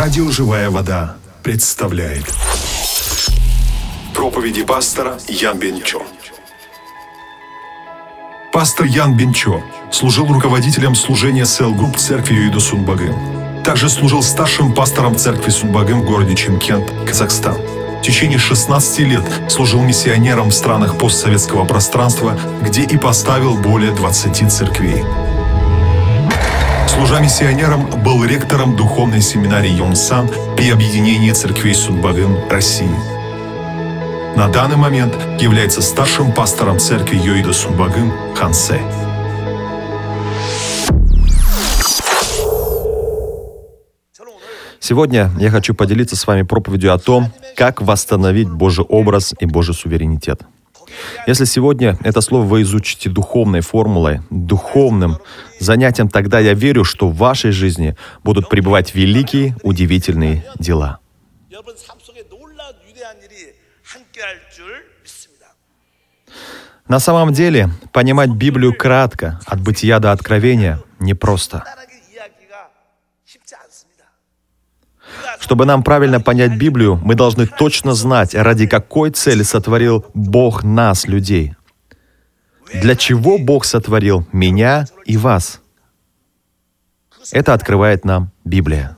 Радио «Живая вода» представляет проповеди пастора Ян Бенчо. Пастор Ян Бенчо служил руководителем служения Cell Group церкви Юиду Сунбагым. Также служил старшим пастором церкви Сунбагым в городе Чимкент, Казахстан. В течение 16 лет служил миссионером в странах постсоветского пространства, где и поставил более 20 церквей. Служа миссионером, был ректором духовной семинарии Йонсан при объединении церквей Судбагын России. На данный момент является старшим пастором церкви Йоида Сунбагын Хансе. Сегодня я хочу поделиться с вами проповедью о том, как восстановить Божий образ и Божий суверенитет. Если сегодня это слово вы изучите духовной формулой, духовным занятием, тогда я верю, что в вашей жизни будут пребывать великие, удивительные дела. На самом деле, понимать Библию кратко, от бытия до откровения, непросто. просто. Чтобы нам правильно понять Библию, мы должны точно знать, ради какой цели сотворил Бог нас, людей. Для чего Бог сотворил меня и вас? Это открывает нам Библия.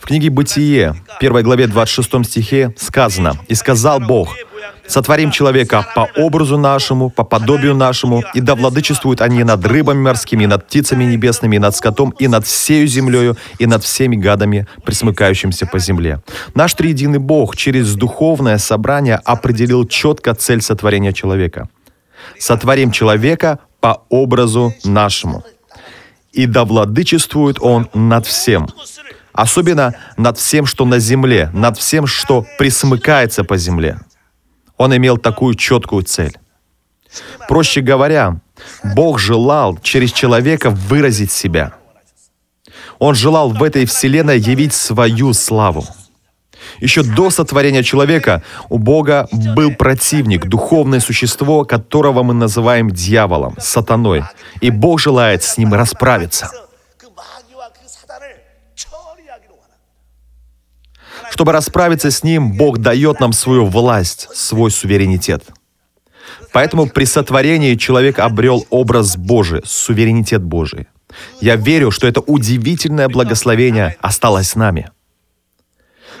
В книге «Бытие», 1 главе 26 стихе сказано, «И сказал Бог, сотворим человека по образу нашему, по подобию нашему, и да владычествуют они над рыбами морскими, и над птицами небесными, и над скотом, и над всею землею, и над всеми гадами, присмыкающимся по земле». Наш триединый Бог через духовное собрание определил четко цель сотворения человека. «Сотворим человека по образу нашему, и да владычествует он над всем». Особенно над всем, что на земле, над всем, что присмыкается по земле. Он имел такую четкую цель. Проще говоря, Бог желал через человека выразить себя. Он желал в этой вселенной явить свою славу. Еще до сотворения человека у Бога был противник, духовное существо, которого мы называем дьяволом, сатаной. И Бог желает с ним расправиться. Чтобы расправиться с ним, Бог дает нам свою власть, свой суверенитет. Поэтому при сотворении человек обрел образ Божий, суверенитет Божий. Я верю, что это удивительное благословение осталось с нами.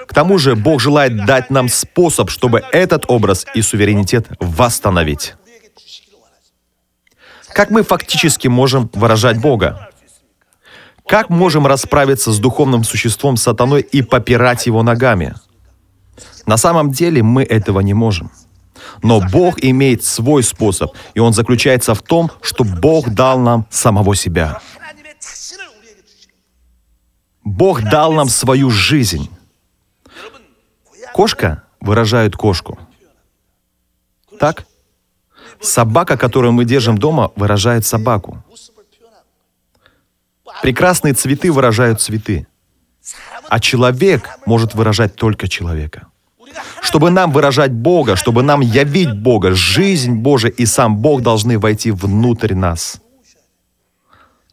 К тому же Бог желает дать нам способ, чтобы этот образ и суверенитет восстановить. Как мы фактически можем выражать Бога? Как можем расправиться с духовным существом сатаной и попирать его ногами? На самом деле мы этого не можем. Но Бог имеет свой способ, и он заключается в том, что Бог дал нам самого себя. Бог дал нам свою жизнь. Кошка выражает кошку. Так? Собака, которую мы держим дома, выражает собаку. Прекрасные цветы выражают цветы, а человек может выражать только человека. Чтобы нам выражать Бога, чтобы нам явить Бога, жизнь Божия и сам Бог должны войти внутрь нас.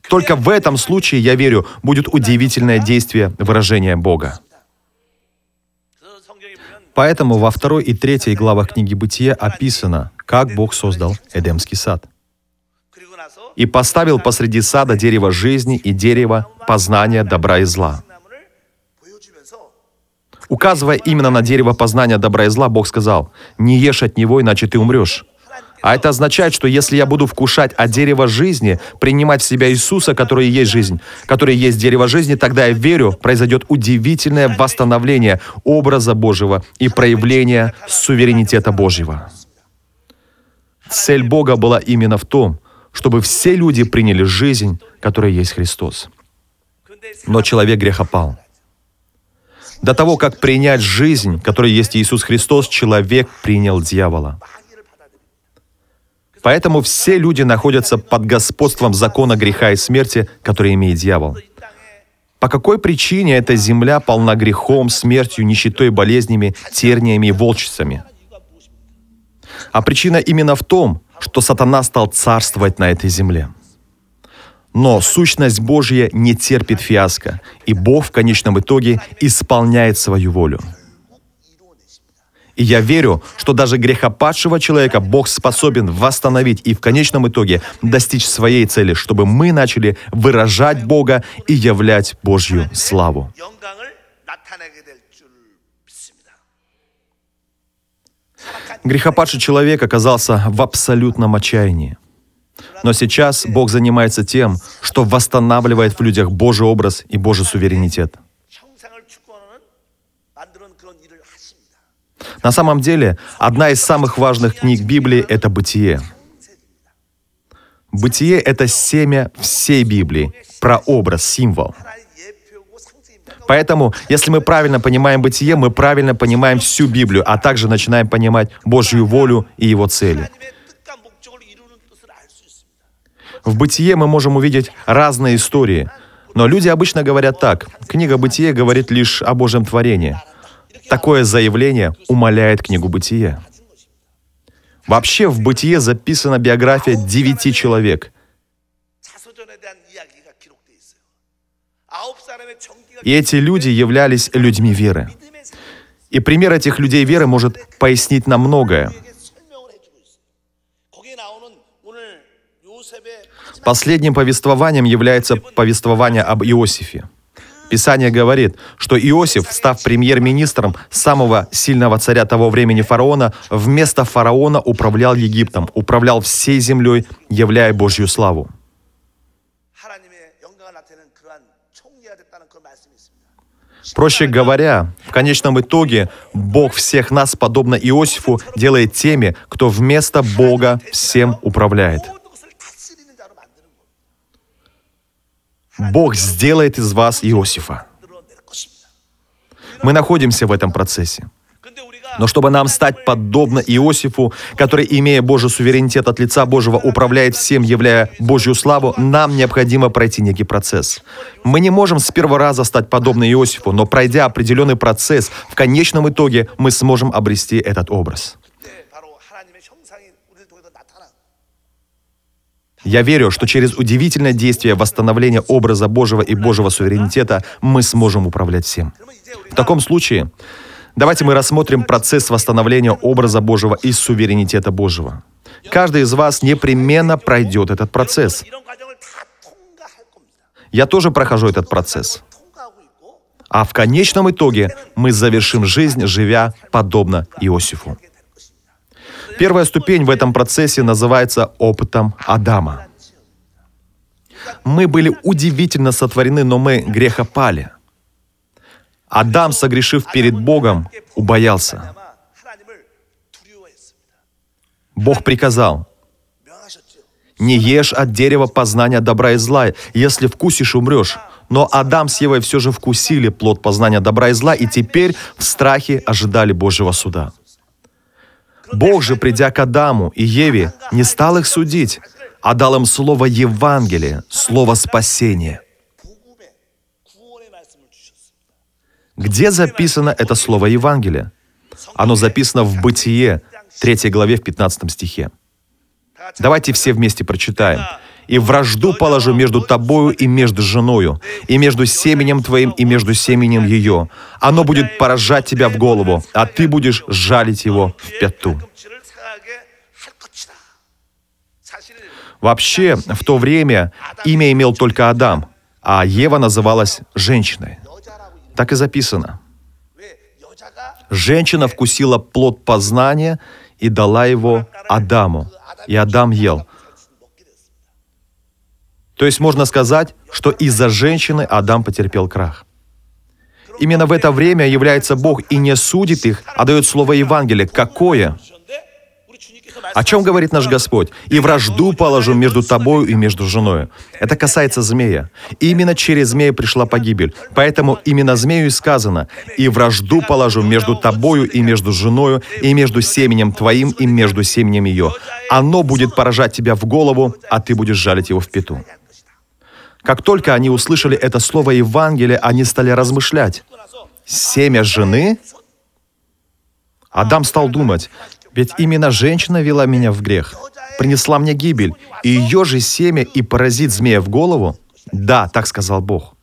Только в этом случае, я верю, будет удивительное действие выражения Бога. Поэтому во второй и третьей главах книги Бытия описано, как Бог создал Эдемский сад – и поставил посреди сада дерево жизни и дерево познания добра и зла. Указывая именно на дерево познания добра и зла, Бог сказал, «Не ешь от него, иначе ты умрешь». А это означает, что если я буду вкушать от дерева жизни, принимать в себя Иисуса, который есть жизнь, который есть дерево жизни, тогда я верю, произойдет удивительное восстановление образа Божьего и проявление суверенитета Божьего. Цель Бога была именно в том, чтобы все люди приняли жизнь, которая есть Христос. Но человек грехопал. До того, как принять жизнь, которая есть Иисус Христос, человек принял дьявола. Поэтому все люди находятся под господством закона греха и смерти, который имеет дьявол. По какой причине эта земля полна грехом, смертью, нищетой, болезнями, терниями и волчицами? А причина именно в том, что сатана стал царствовать на этой земле. Но сущность Божья не терпит фиаско, и Бог в конечном итоге исполняет свою волю. И я верю, что даже грехопадшего человека Бог способен восстановить и в конечном итоге достичь своей цели, чтобы мы начали выражать Бога и являть Божью славу. Грехопадший человек оказался в абсолютном отчаянии. Но сейчас Бог занимается тем, что восстанавливает в людях Божий образ и Божий суверенитет. На самом деле, одна из самых важных книг Библии — это «Бытие». «Бытие» — это семя всей Библии, прообраз, символ — Поэтому, если мы правильно понимаем бытие, мы правильно понимаем всю Библию, а также начинаем понимать Божью волю и Его цели. В бытие мы можем увидеть разные истории, но люди обычно говорят так. Книга бытие говорит лишь о Божьем творении. Такое заявление умаляет книгу бытие. Вообще в бытие записана биография девяти человек – и эти люди являлись людьми веры. И пример этих людей веры может пояснить нам многое. Последним повествованием является повествование об Иосифе. Писание говорит, что Иосиф, став премьер-министром самого сильного царя того времени фараона, вместо фараона управлял Египтом, управлял всей землей, являя Божью славу. Проще говоря, в конечном итоге Бог всех нас, подобно Иосифу, делает теми, кто вместо Бога всем управляет. Бог сделает из вас Иосифа. Мы находимся в этом процессе но чтобы нам стать подобно Иосифу, который, имея Божий суверенитет от лица Божьего, управляет всем, являя Божью славу, нам необходимо пройти некий процесс. Мы не можем с первого раза стать подобно Иосифу, но пройдя определенный процесс, в конечном итоге мы сможем обрести этот образ. Я верю, что через удивительное действие восстановления образа Божьего и Божьего суверенитета мы сможем управлять всем. В таком случае Давайте мы рассмотрим процесс восстановления образа Божьего и суверенитета Божьего. Каждый из вас непременно пройдет этот процесс. Я тоже прохожу этот процесс. А в конечном итоге мы завершим жизнь, живя подобно Иосифу. Первая ступень в этом процессе называется опытом Адама. Мы были удивительно сотворены, но мы грехопали. Адам, согрешив перед Богом, убоялся. Бог приказал, «Не ешь от дерева познания добра и зла, если вкусишь, умрешь». Но Адам с Евой все же вкусили плод познания добра и зла, и теперь в страхе ожидали Божьего суда. Бог же, придя к Адаму и Еве, не стал их судить, а дал им слово Евангелие, слово спасения. Где записано это слово «Евангелие»? Оно записано в Бытие, 3 главе, в 15 стихе. Давайте все вместе прочитаем. «И вражду положу между тобою и между женою, и между семенем твоим и между семенем ее. Оно будет поражать тебя в голову, а ты будешь жалить его в пяту». Вообще, в то время имя имел только Адам, а Ева называлась женщиной. Так и записано. Женщина вкусила плод познания и дала его Адаму, и Адам ел. То есть можно сказать, что из-за женщины Адам потерпел крах. Именно в это время является Бог и не судит их, а дает слово Евангелие. Какое? О чем говорит наш Господь? «И вражду положу между тобою и между женою». Это касается змея. И именно через змея пришла погибель. Поэтому именно змею и сказано «И вражду положу между тобою и между женою, и между семенем твоим и между семенем ее. Оно будет поражать тебя в голову, а ты будешь жалить его в пету». Как только они услышали это слово Евангелия, они стали размышлять. Семя жены? Адам стал думать, ведь именно женщина вела меня в грех, принесла мне гибель, и ее же семя и поразит змея в голову? Да, так сказал Бог.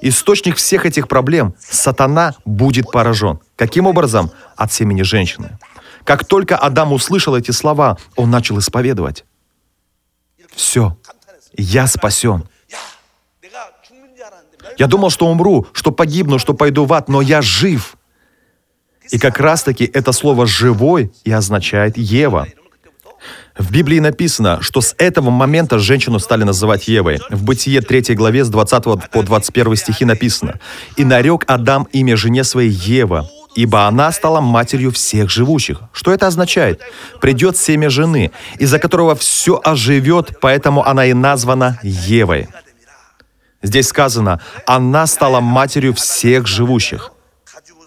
Источник всех этих проблем – сатана будет поражен. Каким образом? От семени женщины. Как только Адам услышал эти слова, он начал исповедовать. Все, я спасен. Я думал, что умру, что погибну, что пойду в ад, но я жив – и как раз-таки это слово «живой» и означает «Ева». В Библии написано, что с этого момента женщину стали называть Евой. В Бытие 3 главе с 20 по 21 стихи написано «И нарек Адам имя жене своей Ева, ибо она стала матерью всех живущих». Что это означает? Придет семя жены, из-за которого все оживет, поэтому она и названа Евой. Здесь сказано, она стала матерью всех живущих.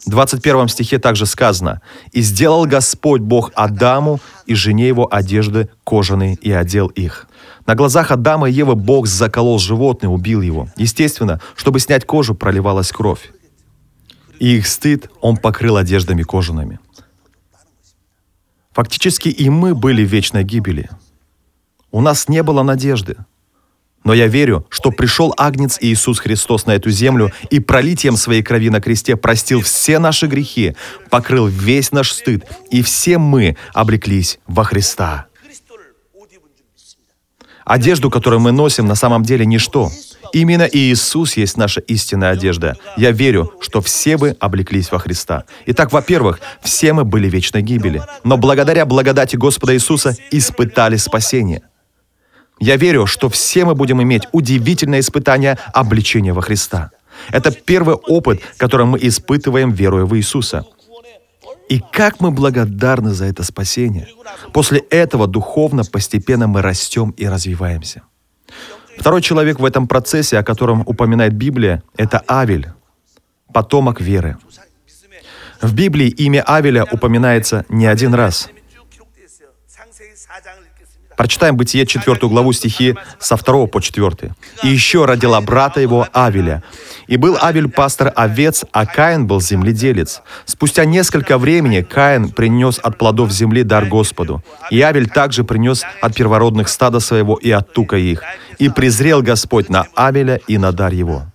В 21 стихе также сказано, «И сделал Господь Бог Адаму и жене его одежды кожаные и одел их». На глазах Адама и Евы Бог заколол животное, убил его. Естественно, чтобы снять кожу, проливалась кровь. И их стыд он покрыл одеждами кожаными. Фактически и мы были в вечной гибели. У нас не было надежды. Но я верю, что пришел Агнец Иисус Христос на эту землю и пролитием своей крови на кресте простил все наши грехи, покрыл весь наш стыд, и все мы облеклись во Христа. Одежду, которую мы носим, на самом деле ничто. Именно Иисус есть наша истинная одежда. Я верю, что все вы облеклись во Христа. Итак, во-первых, все мы были вечной гибели, но благодаря благодати Господа Иисуса испытали спасение. Я верю, что все мы будем иметь удивительное испытание обличения во Христа. Это первый опыт, который мы испытываем, веруя в Иисуса. И как мы благодарны за это спасение. После этого духовно постепенно мы растем и развиваемся. Второй человек в этом процессе, о котором упоминает Библия, это Авель, потомок веры. В Библии имя Авеля упоминается не один раз. Прочитаем Бытие 4 главу стихи со 2 по 4. «И еще родила брата его Авеля. И был Авель пастор овец, а Каин был земледелец. Спустя несколько времени Каин принес от плодов земли дар Господу. И Авель также принес от первородных стада своего и от тука их. И презрел Господь на Авеля и на дар его».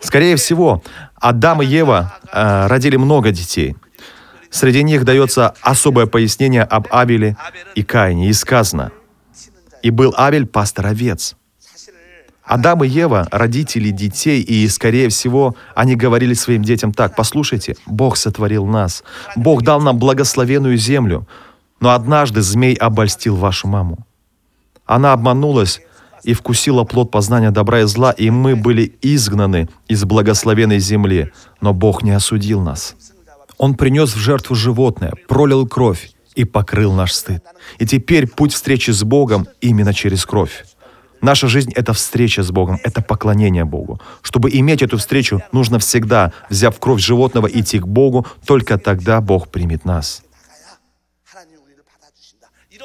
Скорее всего, Адам и Ева э, родили много детей. Среди них дается особое пояснение об Авеле и Каине. И сказано, «И был Авель пастор овец». Адам и Ева – родители детей, и, скорее всего, они говорили своим детям так, «Послушайте, Бог сотворил нас, Бог дал нам благословенную землю, но однажды змей обольстил вашу маму. Она обманулась и вкусила плод познания добра и зла, и мы были изгнаны из благословенной земли, но Бог не осудил нас. Он принес в жертву животное, пролил кровь и покрыл наш стыд. И теперь путь встречи с Богом именно через кровь. Наша жизнь — это встреча с Богом, это поклонение Богу. Чтобы иметь эту встречу, нужно всегда, взяв кровь животного, идти к Богу, только тогда Бог примет нас.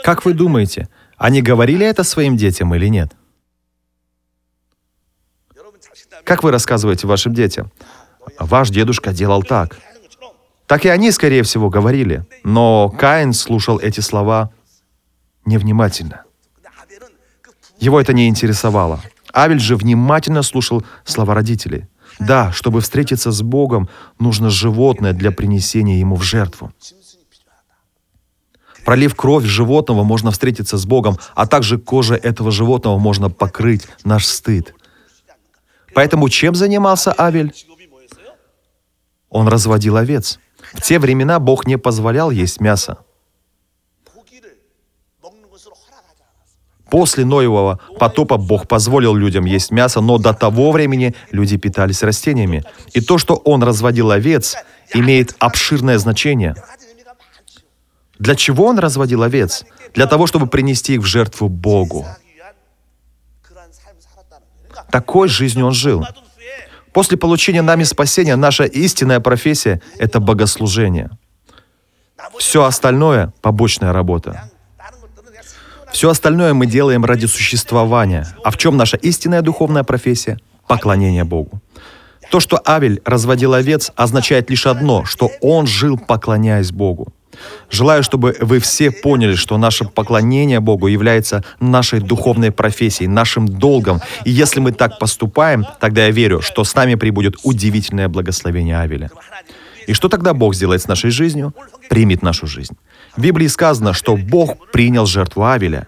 Как вы думаете, они говорили это своим детям или нет? Как вы рассказываете вашим детям? Ваш дедушка делал так — так и они, скорее всего, говорили. Но Каин слушал эти слова невнимательно. Его это не интересовало. Авель же внимательно слушал слова родителей. Да, чтобы встретиться с Богом, нужно животное для принесения ему в жертву. Пролив кровь животного можно встретиться с Богом, а также кожа этого животного можно покрыть наш стыд. Поэтому чем занимался Авель? Он разводил овец. В те времена Бог не позволял есть мясо. После Ноевого потопа Бог позволил людям есть мясо, но до того времени люди питались растениями. И то, что он разводил овец, имеет обширное значение. Для чего он разводил овец? Для того, чтобы принести их в жертву Богу. Такой жизнью он жил. После получения нами спасения наша истинная профессия — это богослужение. Все остальное — побочная работа. Все остальное мы делаем ради существования. А в чем наша истинная духовная профессия? Поклонение Богу. То, что Авель разводил овец, означает лишь одно, что он жил, поклоняясь Богу. Желаю, чтобы вы все поняли, что наше поклонение Богу является нашей духовной профессией, нашим долгом. И если мы так поступаем, тогда я верю, что с нами прибудет удивительное благословение Авеля. И что тогда Бог сделает с нашей жизнью? Примет нашу жизнь. В Библии сказано, что Бог принял жертву Авеля.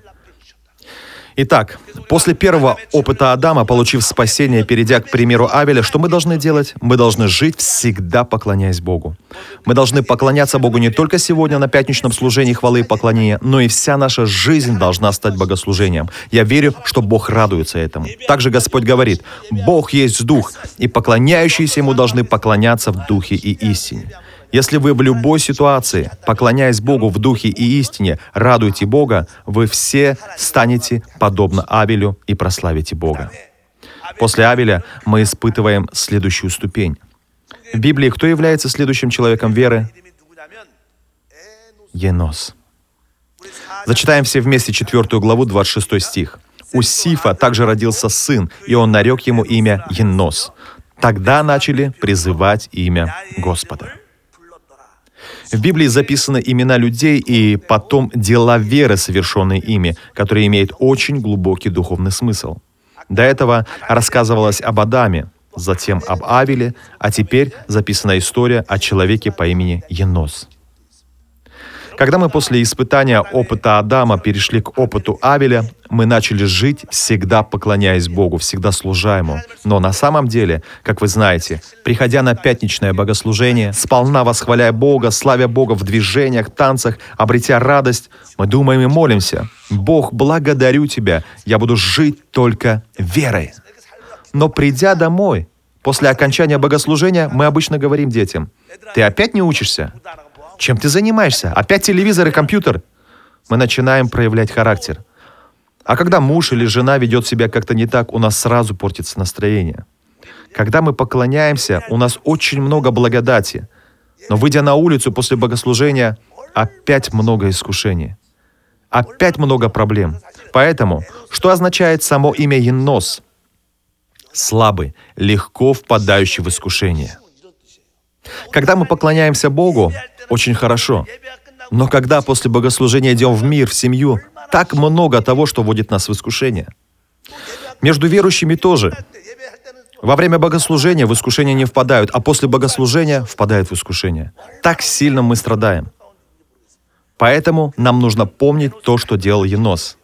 Итак, после первого опыта Адама, получив спасение, перейдя к примеру Авеля, что мы должны делать? Мы должны жить всегда поклоняясь Богу. Мы должны поклоняться Богу не только сегодня на пятничном служении хвалы и поклонения, но и вся наша жизнь должна стать богослужением. Я верю, что Бог радуется этому. Также Господь говорит, Бог есть Дух, и поклоняющиеся Ему должны поклоняться в Духе и истине. Если вы в любой ситуации, поклоняясь Богу в духе и истине, радуете Бога, вы все станете подобно Авелю и прославите Бога. После Авеля мы испытываем следующую ступень. В Библии кто является следующим человеком веры? Енос. Зачитаем все вместе четвертую главу, 26 стих. «У Сифа также родился сын, и он нарек ему имя Енос. Тогда начали призывать имя Господа». В Библии записаны имена людей и потом дела веры, совершенные ими, которые имеют очень глубокий духовный смысл. До этого рассказывалось об Адаме, затем об Авеле, а теперь записана история о человеке по имени Енос. Когда мы после испытания опыта Адама перешли к опыту Авеля, мы начали жить, всегда поклоняясь Богу, всегда служа Ему. Но на самом деле, как вы знаете, приходя на пятничное богослужение, сполна восхваляя Бога, славя Бога в движениях, танцах, обретя радость, мы думаем и молимся. «Бог, благодарю Тебя, я буду жить только верой». Но придя домой, после окончания богослужения, мы обычно говорим детям, «Ты опять не учишься? Чем ты занимаешься? Опять телевизор и компьютер? Мы начинаем проявлять характер. А когда муж или жена ведет себя как-то не так, у нас сразу портится настроение. Когда мы поклоняемся, у нас очень много благодати. Но выйдя на улицу после богослужения, опять много искушений. Опять много проблем. Поэтому, что означает само имя Енос? Слабый, легко впадающий в искушение. Когда мы поклоняемся Богу, очень хорошо. Но когда после богослужения идем в мир, в семью, так много того, что вводит нас в искушение. Между верующими тоже. Во время богослужения в искушение не впадают, а после богослужения впадают в искушение. Так сильно мы страдаем. Поэтому нам нужно помнить то, что делал Енос.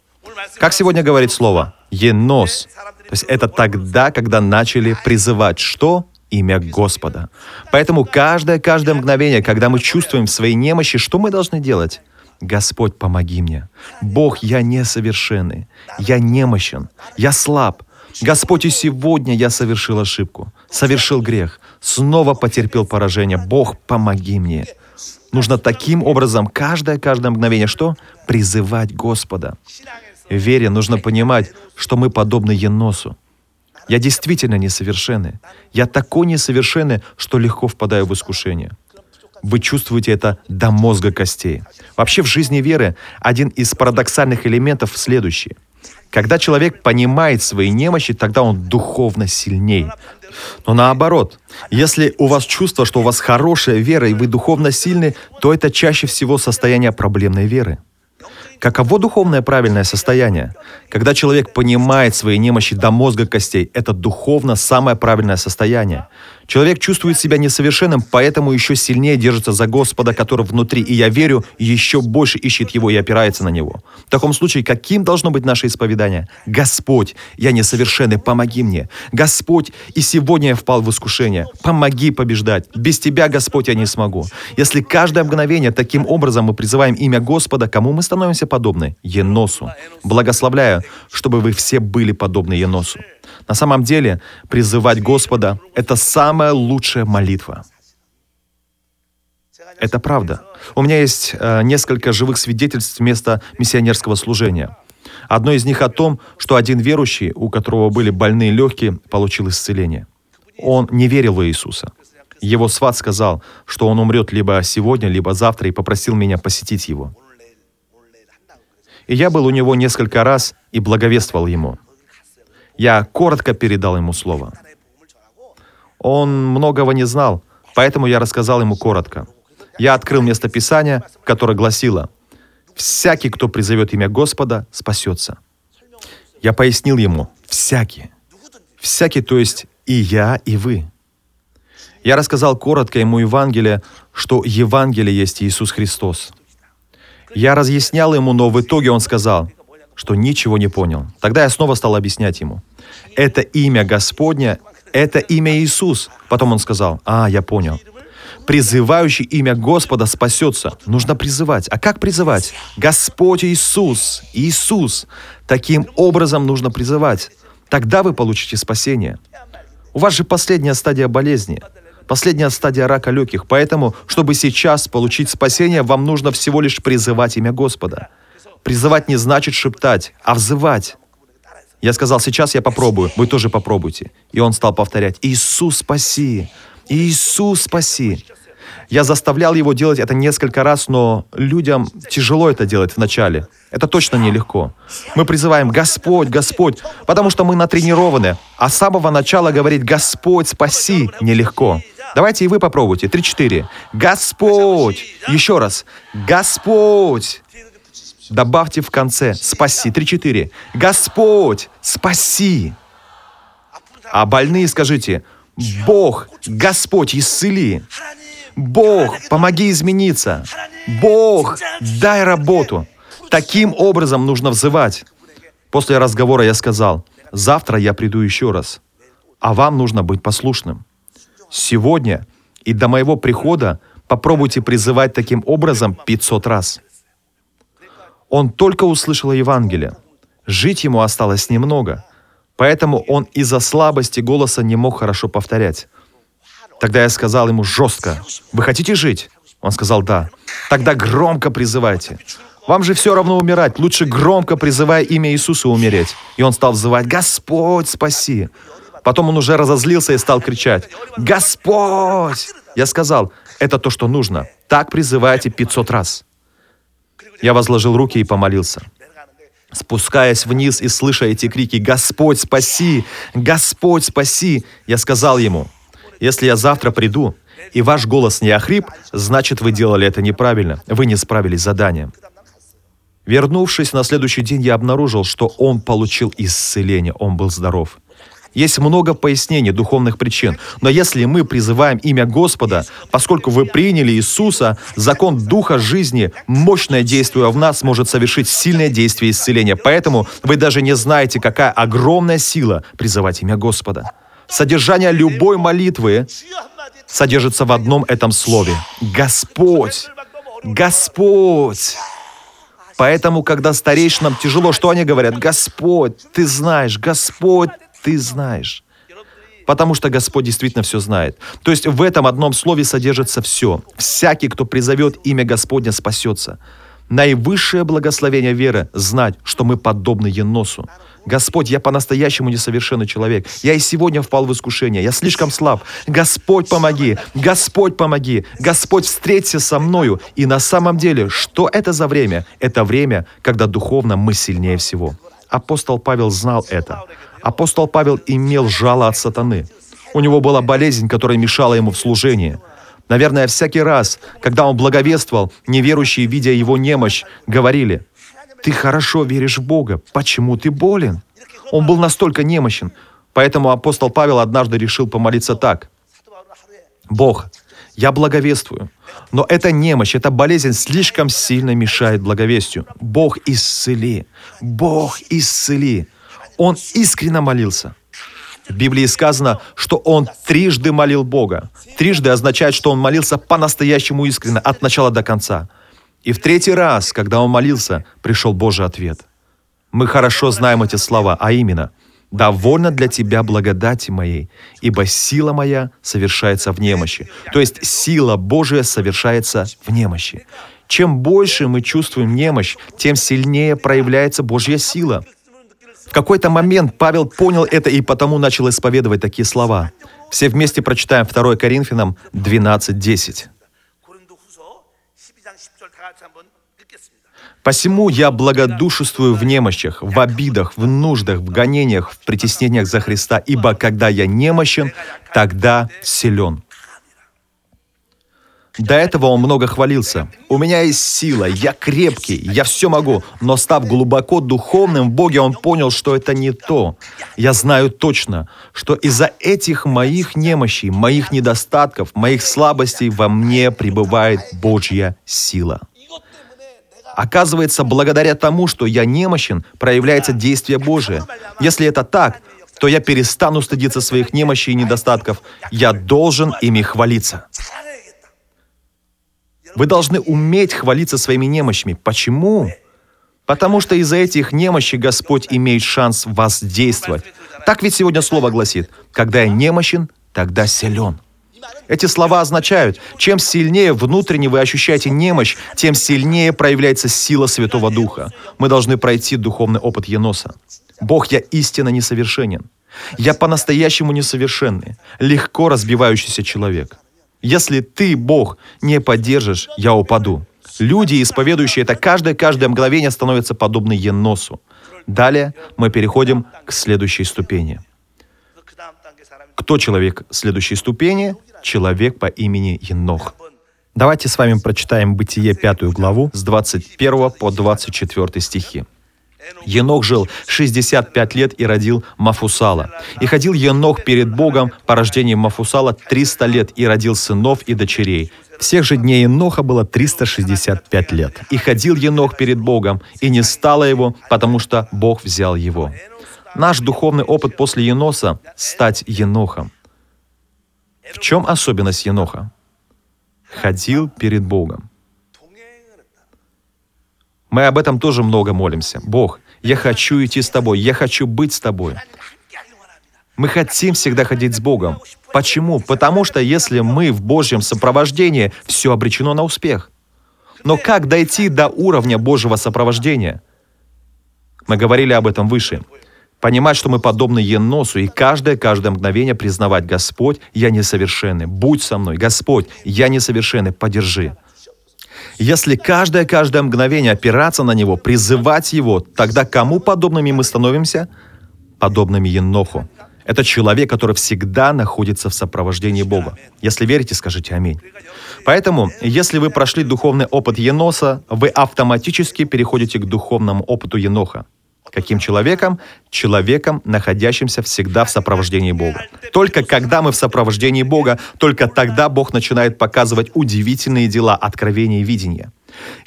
Как сегодня говорит слово? Енос. То есть это тогда, когда начали призывать что? Имя Господа. Поэтому каждое, каждое мгновение, когда мы чувствуем в своей немощи, что мы должны делать? Господь, помоги мне. Бог, я несовершенный. Я немощен. Я слаб. Господь, и сегодня я совершил ошибку. Совершил грех. Снова потерпел поражение. Бог, помоги мне. Нужно таким образом каждое, каждое мгновение что? Призывать Господа. В вере нужно понимать, что мы подобны Еносу. Я действительно несовершенный. Я такой несовершенный, что легко впадаю в искушение. Вы чувствуете это до мозга костей. Вообще в жизни веры один из парадоксальных элементов следующий. Когда человек понимает свои немощи, тогда он духовно сильнее. Но наоборот, если у вас чувство, что у вас хорошая вера и вы духовно сильны, то это чаще всего состояние проблемной веры. Каково духовное правильное состояние? Когда человек понимает свои немощи до мозга костей, это духовно самое правильное состояние. Человек чувствует себя несовершенным, поэтому еще сильнее держится за Господа, который внутри, и я верю, еще больше ищет Его и опирается на Него. В таком случае, каким должно быть наше исповедание? Господь, я несовершенный, помоги мне. Господь, и сегодня я впал в искушение. Помоги побеждать. Без Тебя, Господь, я не смогу. Если каждое мгновение таким образом мы призываем имя Господа, кому мы становимся подобны? Еносу. Благословляю, чтобы вы все были подобны Еносу. На самом деле, призывать Господа — это самая лучшая молитва. Это правда. У меня есть э, несколько живых свидетельств места миссионерского служения. Одно из них о том, что один верующий, у которого были больные легкие, получил исцеление. Он не верил в Иисуса. Его сват сказал, что он умрет либо сегодня, либо завтра, и попросил меня посетить его. И я был у него несколько раз и благовествовал ему. Я коротко передал ему слово. Он многого не знал, поэтому я рассказал ему коротко. Я открыл место Писания, которое гласило, «Всякий, кто призовет имя Господа, спасется». Я пояснил ему, «Всякий». Всякий, то есть и я, и вы. Я рассказал коротко ему Евангелие, что Евангелие есть Иисус Христос. Я разъяснял ему, но в итоге он сказал, что ничего не понял. Тогда я снова стал объяснять ему. Это имя Господня, это имя Иисус. Потом он сказал, а, я понял. Призывающий имя Господа спасется. Нужно призывать. А как призывать? Господь Иисус. Иисус. Таким образом нужно призывать. Тогда вы получите спасение. У вас же последняя стадия болезни. Последняя стадия рака легких. Поэтому, чтобы сейчас получить спасение, вам нужно всего лишь призывать имя Господа. Призывать не значит шептать, а взывать. Я сказал, сейчас я попробую, вы тоже попробуйте. И он стал повторять, Иисус, спаси! Иисус, спаси! Я заставлял его делать это несколько раз, но людям тяжело это делать вначале. Это точно нелегко. Мы призываем «Господь, Господь», потому что мы натренированы. А с самого начала говорить «Господь, спаси» нелегко. Давайте и вы попробуйте. Три-четыре. Господь! Еще раз. Господь! Добавьте в конце «Спаси». Три-четыре. Господь, спаси! А больные скажите «Бог, Господь, исцели!» Бог, помоги измениться. Бог, дай работу. Таким образом нужно взывать. После разговора я сказал, завтра я приду еще раз, а вам нужно быть послушным. Сегодня и до моего прихода попробуйте призывать таким образом 500 раз. Он только услышал Евангелие. Жить ему осталось немного, поэтому он из-за слабости голоса не мог хорошо повторять. Тогда я сказал ему жестко, «Вы хотите жить?» Он сказал, «Да». «Тогда громко призывайте». Вам же все равно умирать. Лучше громко призывая имя Иисуса умереть. И он стал взывать, «Господь, спаси!» Потом он уже разозлился и стал кричать, «Господь!» Я сказал, это то, что нужно. Так призывайте 500 раз. Я возложил руки и помолился. Спускаясь вниз и слыша эти крики «Господь, спаси! Господь, спаси!» Я сказал ему, «Если я завтра приду, и ваш голос не охрип, значит, вы делали это неправильно, вы не справились с заданием». Вернувшись на следующий день, я обнаружил, что он получил исцеление, он был здоров. Есть много пояснений духовных причин, но если мы призываем имя Господа, поскольку вы приняли Иисуса, закон Духа жизни, мощное действие в нас может совершить сильное действие исцеления. Поэтому вы даже не знаете, какая огромная сила призывать имя Господа. Содержание любой молитвы содержится в одном этом слове. Господь! Господь! Поэтому, когда старейшинам тяжело, что они говорят? Господь, ты знаешь, Господь, ты знаешь. Потому что Господь действительно все знает. То есть в этом одном слове содержится все. Всякий, кто призовет имя Господня, спасется. Наивысшее благословение веры — знать, что мы подобны Еносу. Господь, я по-настоящему несовершенный человек. Я и сегодня впал в искушение. Я слишком слаб. Господь, помоги. Господь, помоги. Господь, встреться со мною. И на самом деле, что это за время? Это время, когда духовно мы сильнее всего. Апостол Павел знал это. Апостол Павел имел жало от сатаны. У него была болезнь, которая мешала ему в служении. Наверное, всякий раз, когда он благовествовал, неверующие, видя его немощь, говорили, «Ты хорошо веришь в Бога, почему ты болен?» Он был настолько немощен. Поэтому апостол Павел однажды решил помолиться так. «Бог, я благовествую, но эта немощь, эта болезнь слишком сильно мешает благовестию. Бог исцели! Бог исцели!» Он искренне молился. В Библии сказано, что он трижды молил Бога. Трижды означает, что он молился по-настоящему искренне, от начала до конца. И в третий раз, когда он молился, пришел Божий ответ. Мы хорошо знаем эти слова, а именно «Довольно для тебя благодати моей, ибо сила моя совершается в немощи». То есть сила Божия совершается в немощи. Чем больше мы чувствуем немощь, тем сильнее проявляется Божья сила – в какой-то момент Павел понял это и потому начал исповедовать такие слова. Все вместе прочитаем 2 Коринфянам 12.10. «Посему я благодушествую в немощах, в обидах, в нуждах, в гонениях, в притеснениях за Христа, ибо когда я немощен, тогда силен». До этого он много хвалился. «У меня есть сила, я крепкий, я все могу». Но став глубоко духовным в Боге, он понял, что это не то. Я знаю точно, что из-за этих моих немощей, моих недостатков, моих слабостей во мне пребывает Божья сила. Оказывается, благодаря тому, что я немощен, проявляется действие Божие. Если это так, то я перестану стыдиться своих немощей и недостатков. Я должен ими хвалиться. Вы должны уметь хвалиться своими немощами. Почему? Потому что из-за этих немощей Господь имеет шанс вас действовать. Так ведь сегодня слово гласит, когда я немощен, тогда силен. Эти слова означают, чем сильнее внутренне вы ощущаете немощь, тем сильнее проявляется сила Святого Духа. Мы должны пройти духовный опыт Еноса. Бог, я истинно несовершенен. Я по-настоящему несовершенный, легко разбивающийся человек. Если ты, Бог, не поддержишь, я упаду. Люди, исповедующие это каждое-каждое мгновение, становятся подобны Еносу. Далее мы переходим к следующей ступени. Кто человек следующей ступени? Человек по имени Енох. Давайте с вами прочитаем Бытие пятую главу с 21 по 24 стихи. Енох жил 65 лет и родил Мафусала. И ходил Енох перед Богом по рождению Мафусала 300 лет и родил сынов и дочерей. Всех же дней Еноха было 365 лет. И ходил Енох перед Богом, и не стало его, потому что Бог взял его. Наш духовный опыт после Еноса — стать Енохом. В чем особенность Еноха? Ходил перед Богом. Мы об этом тоже много молимся. Бог, я хочу идти с тобой, я хочу быть с тобой. Мы хотим всегда ходить с Богом. Почему? Потому что если мы в Божьем сопровождении, все обречено на успех. Но как дойти до уровня Божьего сопровождения? Мы говорили об этом выше. Понимать, что мы подобны Еносу, и каждое-каждое мгновение признавать, «Господь, я несовершенный, будь со мной, Господь, я несовершенный, подержи». Если каждое-каждое мгновение опираться на Него, призывать Его, тогда кому подобными мы становимся? Подобными Еноху. Это человек, который всегда находится в сопровождении Бога. Если верите, скажите аминь. Поэтому, если вы прошли духовный опыт Еноса, вы автоматически переходите к духовному опыту Еноха. Каким человеком? Человеком, находящимся всегда в сопровождении Бога. Только когда мы в сопровождении Бога, только тогда Бог начинает показывать удивительные дела, откровения и видения.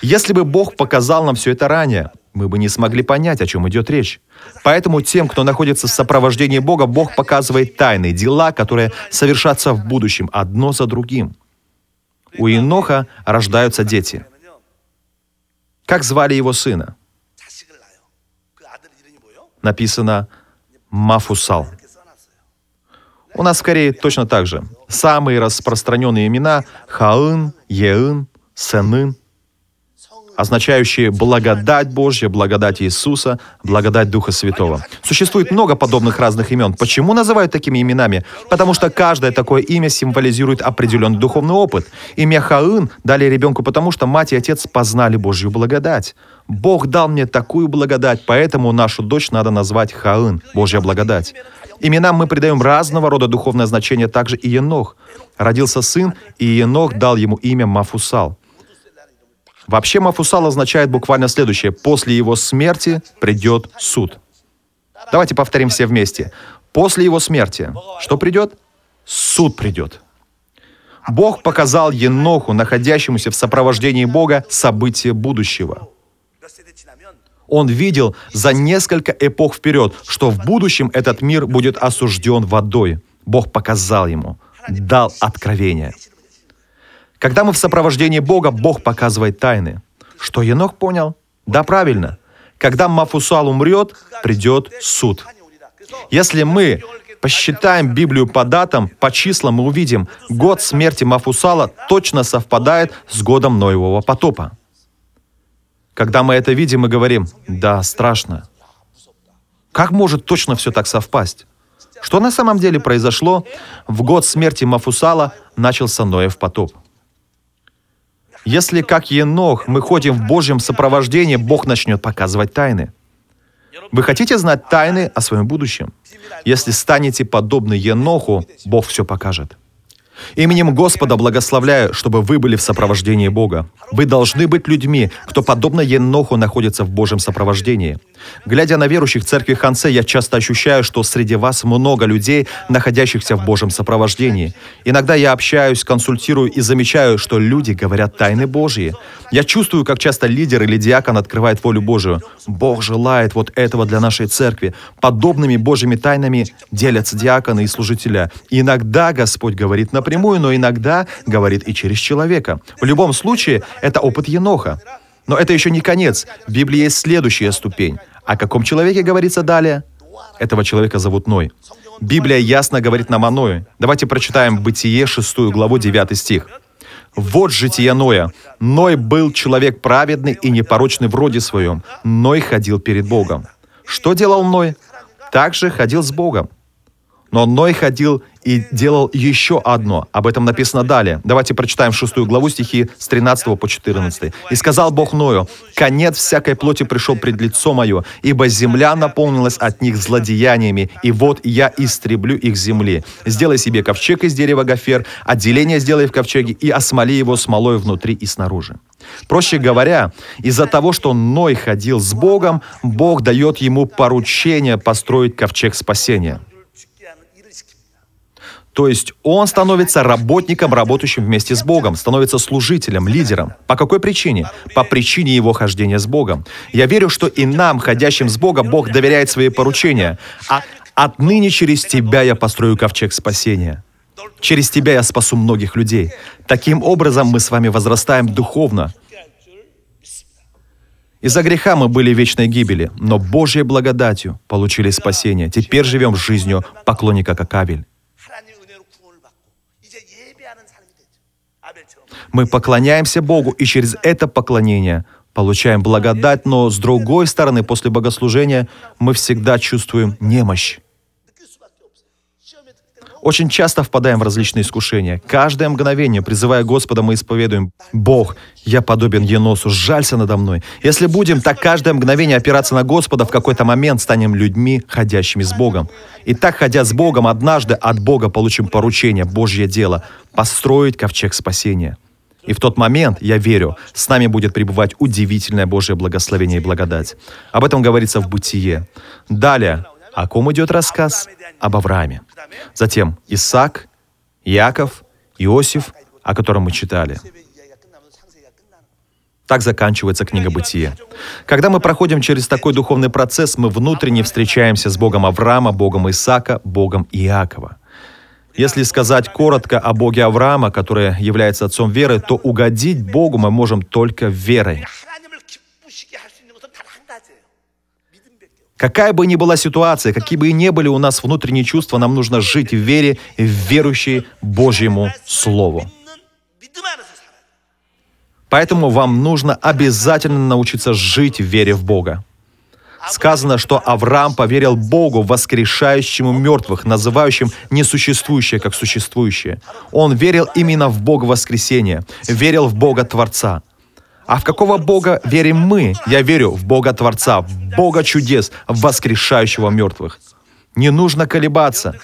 Если бы Бог показал нам все это ранее, мы бы не смогли понять, о чем идет речь. Поэтому тем, кто находится в сопровождении Бога, Бог показывает тайные дела, которые совершатся в будущем, одно за другим. У Иноха рождаются дети. Как звали его сына? написано «мафусал». У нас скорее точно так же. Самые распространенные имена – Хаын, Еын, Сэнын, означающие благодать Божья, благодать Иисуса, благодать Духа Святого. Существует много подобных разных имен. Почему называют такими именами? Потому что каждое такое имя символизирует определенный духовный опыт. Имя Хаын дали ребенку потому, что мать и отец познали Божью благодать. Бог дал мне такую благодать, поэтому нашу дочь надо назвать Хаын, Божья благодать. Именам мы придаем разного рода духовное значение, также и Енох. Родился сын, и Енох дал ему имя Мафусал. Вообще Мафусал означает буквально следующее. После его смерти придет суд. Давайте повторим все вместе. После его смерти что придет? Суд придет. Бог показал Еноху, находящемуся в сопровождении Бога, события будущего. Он видел за несколько эпох вперед, что в будущем этот мир будет осужден водой. Бог показал ему, дал откровение. Когда мы в сопровождении Бога, Бог показывает тайны. Что Енох понял? Да, правильно. Когда Мафусал умрет, придет суд. Если мы посчитаем Библию по датам, по числам, мы увидим, год смерти Мафусала точно совпадает с годом Ноевого потопа. Когда мы это видим, мы говорим, да, страшно. Как может точно все так совпасть? Что на самом деле произошло? В год смерти Мафусала начался Ноев потоп. Если, как Енох, мы ходим в Божьем сопровождении, Бог начнет показывать тайны. Вы хотите знать тайны о своем будущем? Если станете подобны Еноху, Бог все покажет. Именем Господа благословляю, чтобы вы были в сопровождении Бога. Вы должны быть людьми, кто, подобно Еноху, находится в Божьем сопровождении. Глядя на верующих в церкви Хансе, я часто ощущаю, что среди вас много людей, находящихся в Божьем сопровождении. Иногда я общаюсь, консультирую и замечаю, что люди говорят тайны Божьи. Я чувствую, как часто лидер или диакон открывает волю Божию. Бог желает вот этого для нашей церкви. Подобными Божьими тайнами делятся диаконы и служителя. Иногда Господь говорит напрямую, но иногда говорит и через человека. В любом случае, это опыт Еноха. Но это еще не конец. В Библии есть следующая ступень. О каком человеке говорится далее? Этого человека зовут Ной. Библия ясно говорит нам о Ное. Давайте прочитаем Бытие, 6 главу, 9 стих. Вот житие Ноя. Ной был человек праведный и непорочный в роде своем. Ной ходил перед Богом. Что делал Ной? Также ходил с Богом. Но Ной ходил и делал еще одно. Об этом написано далее. Давайте прочитаем шестую главу стихи с 13 по 14. «И сказал Бог Ною, конец всякой плоти пришел пред лицо мое, ибо земля наполнилась от них злодеяниями, и вот я истреблю их земли. Сделай себе ковчег из дерева гофер, отделение сделай в ковчеге и осмоли его смолой внутри и снаружи». Проще говоря, из-за того, что Ной ходил с Богом, Бог дает ему поручение построить ковчег спасения – то есть он становится работником, работающим вместе с Богом, становится служителем, лидером. По какой причине? По причине его хождения с Богом. Я верю, что и нам, ходящим с Богом, Бог доверяет свои поручения. А отныне через тебя я построю ковчег спасения. Через тебя я спасу многих людей. Таким образом мы с вами возрастаем духовно. Из-за греха мы были вечной гибели, но Божьей благодатью получили спасение. Теперь живем жизнью поклонника как Авель. Мы поклоняемся Богу, и через это поклонение получаем благодать, но с другой стороны, после богослужения мы всегда чувствуем немощь. Очень часто впадаем в различные искушения. Каждое мгновение, призывая Господа, мы исповедуем «Бог, я подобен Еносу, жалься надо мной». Если будем так каждое мгновение опираться на Господа, в какой-то момент станем людьми, ходящими с Богом. И так, ходя с Богом, однажды от Бога получим поручение, Божье дело — построить ковчег спасения. И в тот момент, я верю, с нами будет пребывать удивительное Божье благословение и благодать. Об этом говорится в Бытие. Далее, о ком идет рассказ? Об Аврааме. Затем Исаак, Яков, Иосиф, о котором мы читали. Так заканчивается книга Бытия. Когда мы проходим через такой духовный процесс, мы внутренне встречаемся с Богом Авраама, Богом Исаака, Богом Иакова. Если сказать коротко о Боге Авраама, который является отцом веры, то угодить Богу мы можем только верой. Какая бы ни была ситуация, какие бы ни были у нас внутренние чувства, нам нужно жить в вере, верующей Божьему Слову. Поэтому вам нужно обязательно научиться жить в вере в Бога. Сказано, что Авраам поверил Богу, воскрешающему мертвых, называющим несуществующее как существующее. Он верил именно в Бога воскресения, верил в Бога Творца. А в какого Бога верим мы? Я верю в Бога Творца, в Бога чудес, в воскрешающего мертвых. Не нужно колебаться.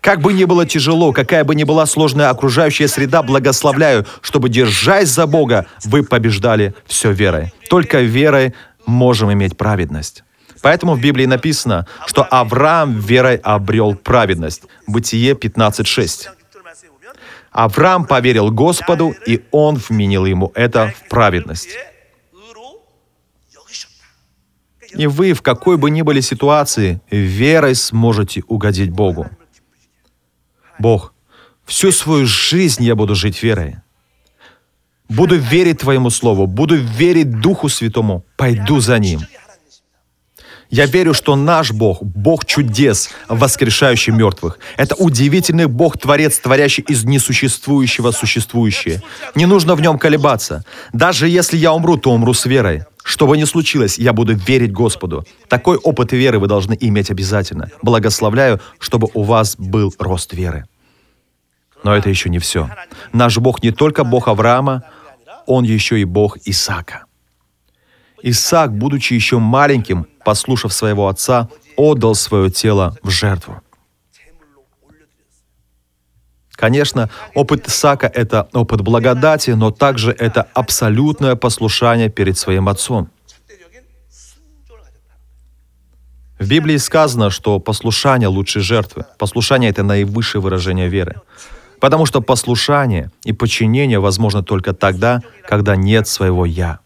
Как бы ни было тяжело, какая бы ни была сложная окружающая среда, благословляю, чтобы, держась за Бога, вы побеждали все верой. Только верой можем иметь праведность. Поэтому в Библии написано, что Авраам верой обрел праведность. Бытие 15.6. Авраам поверил Господу, и Он вменил ему это в праведность. И вы в какой бы ни были ситуации, верой сможете угодить Богу. Бог, всю свою жизнь я буду жить верой. Буду верить Твоему Слову, буду верить Духу Святому, пойду за Ним. Я верю, что наш Бог, Бог чудес, воскрешающий мертвых. Это удивительный Бог, Творец, творящий из несуществующего существующее. Не нужно в нем колебаться. Даже если я умру, то умру с верой. Что бы ни случилось, я буду верить Господу. Такой опыт веры вы должны иметь обязательно. Благословляю, чтобы у вас был рост веры. Но это еще не все. Наш Бог не только Бог Авраама, он еще и Бог Исаака. Исаак, будучи еще маленьким, послушав своего отца, отдал свое тело в жертву. Конечно, опыт Исаака – это опыт благодати, но также это абсолютное послушание перед своим отцом. В Библии сказано, что послушание лучше жертвы. Послушание – это наивысшее выражение веры. Потому что послушание и подчинение возможно только тогда, когда нет своего «я».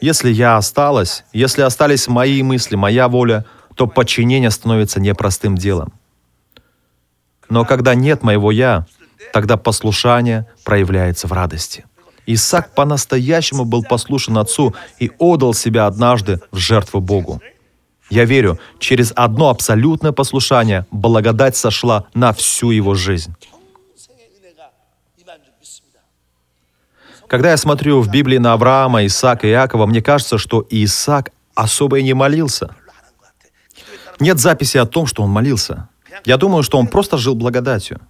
Если я осталась, если остались мои мысли, моя воля, то подчинение становится непростым делом. Но когда нет моего «я», тогда послушание проявляется в радости. Исаак по-настоящему был послушен отцу и отдал себя однажды в жертву Богу. Я верю, через одно абсолютное послушание благодать сошла на всю его жизнь. Когда я смотрю в Библии на Авраама, Исаака и Иакова, мне кажется, что Исаак особо и не молился. Нет записи о том, что он молился. Я думаю, что он просто жил благодатью.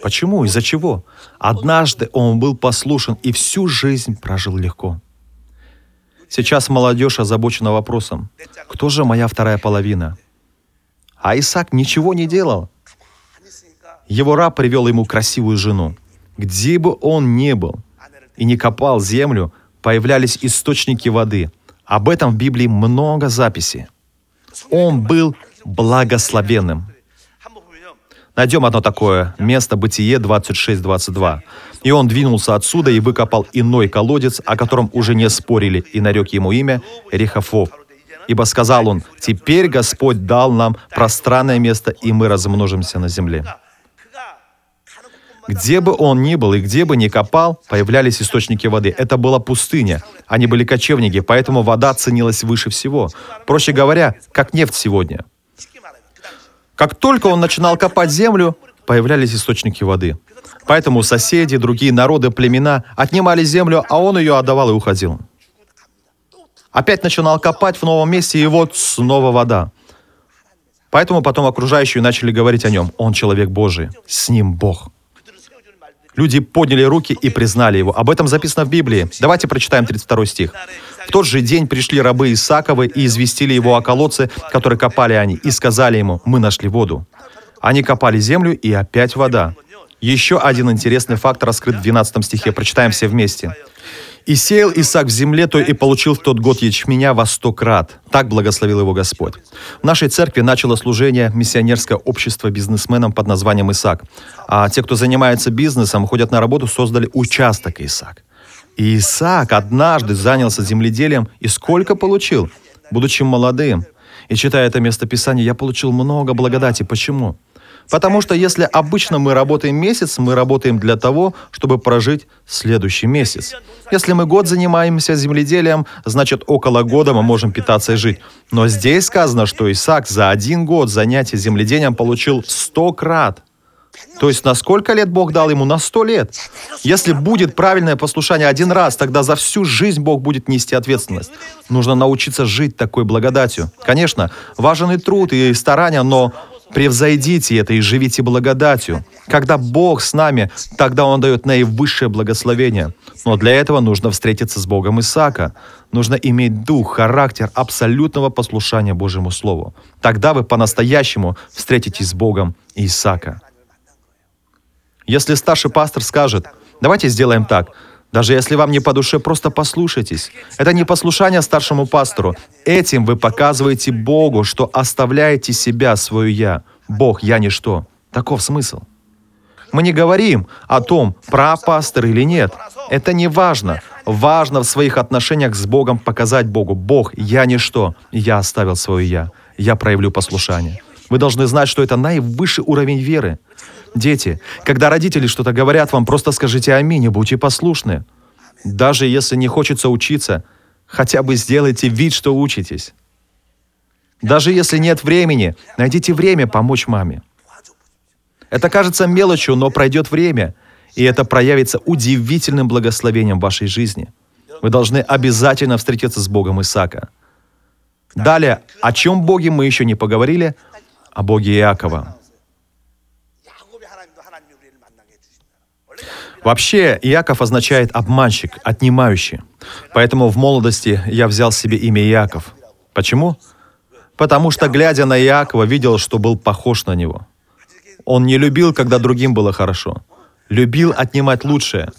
Почему? Из-за чего? Однажды он был послушен и всю жизнь прожил легко. Сейчас молодежь озабочена вопросом, кто же моя вторая половина? А Исаак ничего не делал. Его раб привел ему красивую жену. Где бы он ни был и не копал землю, появлялись источники воды. Об этом в Библии много записей. Он был благословенным. Найдем одно такое место, Бытие 26-22. И он двинулся отсюда и выкопал иной колодец, о котором уже не спорили, и нарек ему имя Рехофов. Ибо сказал он, «Теперь Господь дал нам пространное место, и мы размножимся на земле». Где бы он ни был и где бы ни копал, появлялись источники воды. Это была пустыня. Они были кочевники, поэтому вода ценилась выше всего. Проще говоря, как нефть сегодня. Как только он начинал копать землю, появлялись источники воды. Поэтому соседи, другие народы, племена отнимали землю, а он ее отдавал и уходил. Опять начинал копать в новом месте, и вот снова вода. Поэтому потом окружающие начали говорить о нем. Он человек Божий, с ним Бог. Люди подняли руки и признали его. Об этом записано в Библии. Давайте прочитаем 32 стих. В тот же день пришли рабы Исаковы и известили его о колодце, который копали они, и сказали ему, мы нашли воду. Они копали землю, и опять вода. Еще один интересный факт раскрыт в 12 стихе. Прочитаем все вместе. «И сеял Исаак в земле той, и получил в тот год ячменя во сто крат. Так благословил его Господь». В нашей церкви начало служение миссионерское общество бизнесменам под названием Исаак. А те, кто занимается бизнесом, ходят на работу, создали участок Исаак. И Исаак однажды занялся земледелием и сколько получил, будучи молодым. И читая это местописание, я получил много благодати. Почему? Потому что если обычно мы работаем месяц, мы работаем для того, чтобы прожить следующий месяц. Если мы год занимаемся земледелием, значит около года мы можем питаться и жить. Но здесь сказано, что Исаак за один год занятия земледелием получил сто крат. То есть на сколько лет Бог дал ему? На сто лет. Если будет правильное послушание один раз, тогда за всю жизнь Бог будет нести ответственность. Нужно научиться жить такой благодатью. Конечно, важен и труд, и старания, но превзойдите это и живите благодатью. Когда Бог с нами, тогда Он дает наивысшее благословение. Но для этого нужно встретиться с Богом Исаака. Нужно иметь дух, характер абсолютного послушания Божьему Слову. Тогда вы по-настоящему встретитесь с Богом Исаака. Если старший пастор скажет, давайте сделаем так, даже если вам не по душе, просто послушайтесь. Это не послушание старшему пастору. Этим вы показываете Богу, что оставляете себя, свое «я». Бог, я ничто. Таков смысл. Мы не говорим о том, прав пастор или нет. Это не важно. Важно в своих отношениях с Богом показать Богу, Бог, я ничто. Я оставил свое «я». Я проявлю послушание. Вы должны знать, что это наивысший уровень веры. Дети, когда родители что-то говорят вам, просто скажите «Аминь» и будьте послушны. Даже если не хочется учиться, хотя бы сделайте вид, что учитесь. Даже если нет времени, найдите время помочь маме. Это кажется мелочью, но пройдет время, и это проявится удивительным благословением в вашей жизни. Вы должны обязательно встретиться с Богом Исаака. Далее, о чем Боге мы еще не поговорили? О Боге Иакова. Вообще, Иаков означает обманщик, отнимающий. Поэтому в молодости я взял себе имя Иаков. Почему? Потому что, глядя на Иакова, видел, что был похож на него. Он не любил, когда другим было хорошо. Любил отнимать лучшее.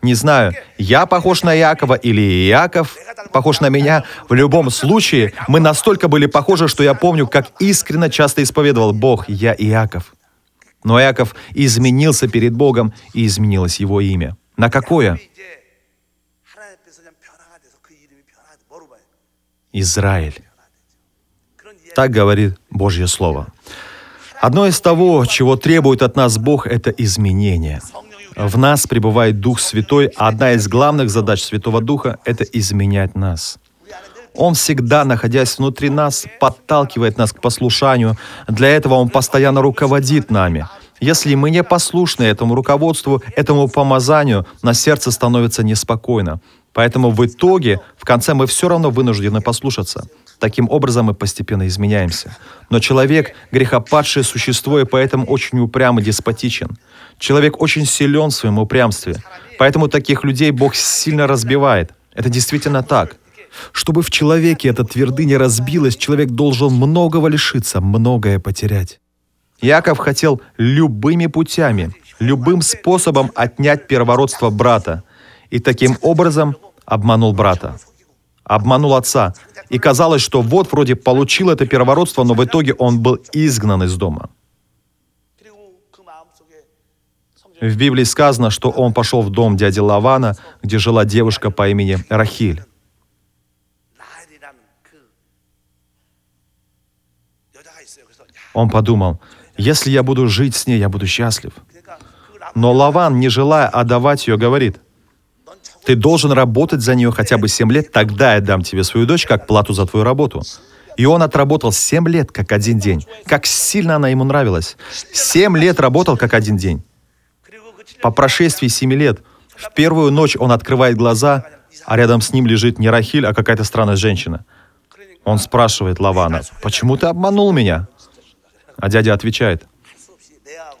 Не знаю, я похож на Якова или Яков похож на меня. В любом случае, мы настолько были похожи, что я помню, как искренне часто исповедовал Бог, я Иаков. Но Иаков изменился перед Богом, и изменилось его имя. На какое? Израиль. Так говорит Божье Слово. Одно из того, чего требует от нас Бог, это изменение. В нас пребывает Дух Святой, а одна из главных задач Святого Духа — это изменять нас. Он всегда, находясь внутри нас, подталкивает нас к послушанию. Для этого Он постоянно руководит нами. Если мы не послушны этому руководству, этому помазанию, на сердце становится неспокойно. Поэтому в итоге, в конце мы все равно вынуждены послушаться. Таким образом мы постепенно изменяемся. Но человек — грехопадшее существо, и поэтому очень упрям и деспотичен. Человек очень силен в своем упрямстве. Поэтому таких людей Бог сильно разбивает. Это действительно так. Чтобы в человеке эта твердыня разбилась, человек должен многого лишиться, многое потерять. Яков хотел любыми путями, любым способом отнять первородство брата и таким образом обманул брата, обманул отца. И казалось, что вот вроде получил это первородство, но в итоге он был изгнан из дома. В Библии сказано, что он пошел в дом дяди Лавана, где жила девушка по имени Рахиль. Он подумал, если я буду жить с ней, я буду счастлив. Но Лаван, не желая отдавать ее, говорит, ты должен работать за нее хотя бы 7 лет, тогда я дам тебе свою дочь как плату за твою работу. И он отработал 7 лет как один день. Как сильно она ему нравилась. 7 лет работал как один день. По прошествии 7 лет, в первую ночь он открывает глаза, а рядом с ним лежит не Рахиль, а какая-то странная женщина – он спрашивает Лавана, «Почему ты обманул меня?» А дядя отвечает,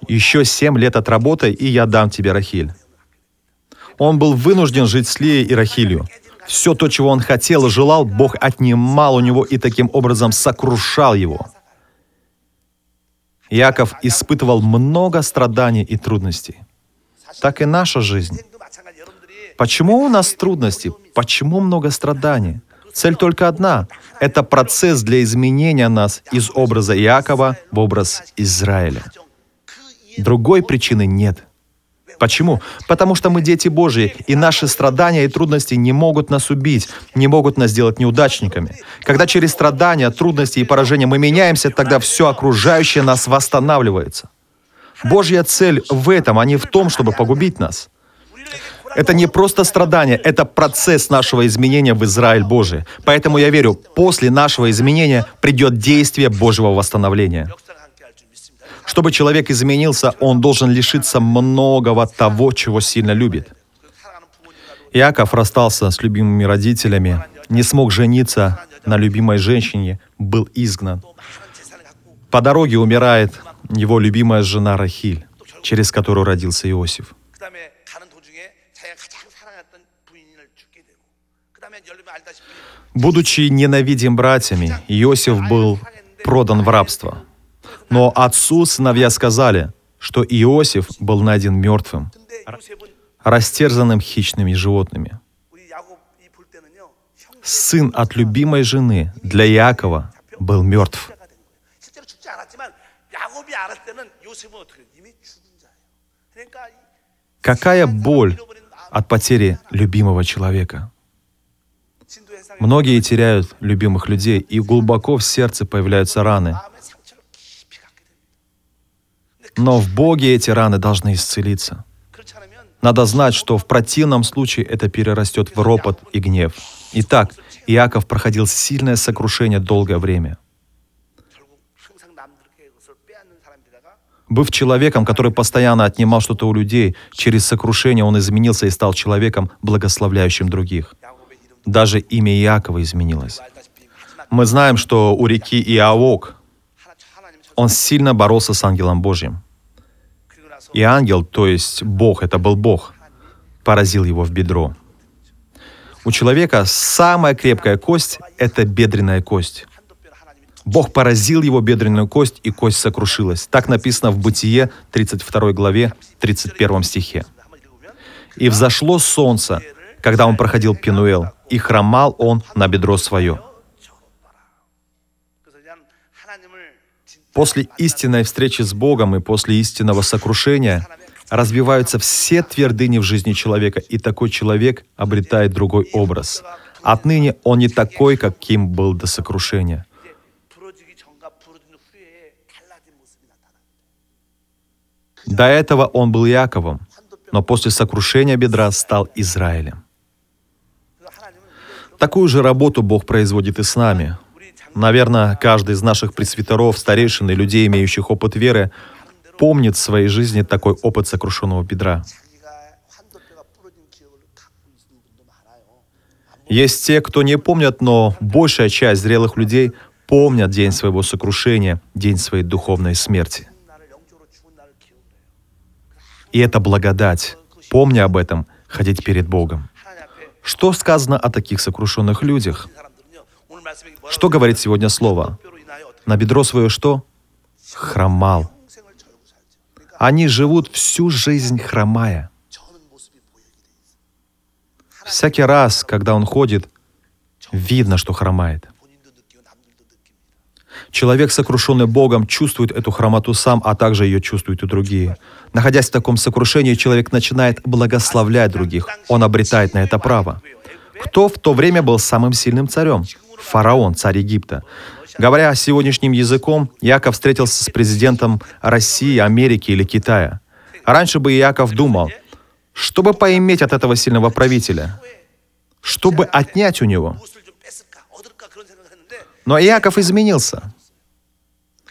«Еще семь лет отработай, и я дам тебе Рахиль». Он был вынужден жить с Лией и Рахилью. Все то, чего он хотел и желал, Бог отнимал у него и таким образом сокрушал его. Яков испытывал много страданий и трудностей. Так и наша жизнь. Почему у нас трудности? Почему много страданий? Цель только одна — это процесс для изменения нас из образа Иакова в образ Израиля. Другой причины нет. Почему? Потому что мы дети Божьи, и наши страдания и трудности не могут нас убить, не могут нас сделать неудачниками. Когда через страдания, трудности и поражения мы меняемся, тогда все окружающее нас восстанавливается. Божья цель в этом, а не в том, чтобы погубить нас. Это не просто страдание, это процесс нашего изменения в Израиль Божий. Поэтому я верю, после нашего изменения придет действие Божьего восстановления. Чтобы человек изменился, он должен лишиться многого того, чего сильно любит. Иаков расстался с любимыми родителями, не смог жениться на любимой женщине, был изгнан. По дороге умирает его любимая жена Рахиль, через которую родился Иосиф. Будучи ненавидим братьями, Иосиф был продан в рабство. Но отцу сыновья сказали, что Иосиф был найден мертвым, растерзанным хищными животными. Сын от любимой жены для Якова был мертв. Какая боль от потери любимого человека. Многие теряют любимых людей, и глубоко в сердце появляются раны. Но в Боге эти раны должны исцелиться. Надо знать, что в противном случае это перерастет в ропот и гнев. Итак, Иаков проходил сильное сокрушение долгое время. Быв человеком, который постоянно отнимал что-то у людей, через сокрушение он изменился и стал человеком, благословляющим других даже имя Иакова изменилось. Мы знаем, что у реки Иавок он сильно боролся с ангелом Божьим. И ангел, то есть Бог, это был Бог, поразил его в бедро. У человека самая крепкая кость — это бедренная кость. Бог поразил его бедренную кость, и кость сокрушилась. Так написано в Бытие 32 главе 31 стихе. «И взошло солнце, когда он проходил Пенуэл, и хромал он на бедро свое. После истинной встречи с Богом и после истинного сокрушения развиваются все твердыни в жизни человека, и такой человек обретает другой образ. Отныне он не такой, каким был до сокрушения. До этого он был Яковом, но после сокрушения бедра стал Израилем. Такую же работу Бог производит и с нами. Наверное, каждый из наших пресвитеров, старейшин и людей, имеющих опыт веры, помнит в своей жизни такой опыт сокрушенного бедра. Есть те, кто не помнят, но большая часть зрелых людей помнят день своего сокрушения, день своей духовной смерти. И это благодать. Помни об этом, ходить перед Богом. Что сказано о таких сокрушенных людях? Что говорит сегодня слово? На бедро свое что? Хромал. Они живут всю жизнь хромая. Всякий раз, когда он ходит, видно, что хромает. Человек, сокрушенный Богом, чувствует эту хромоту сам, а также ее чувствуют и другие. Находясь в таком сокрушении, человек начинает благословлять других. Он обретает на это право. Кто в то время был самым сильным царем? Фараон, царь Египта. Говоря сегодняшним языком, Яков встретился с президентом России, Америки или Китая. Раньше бы Яков думал, чтобы поиметь от этого сильного правителя, чтобы отнять у него. Но Иаков изменился.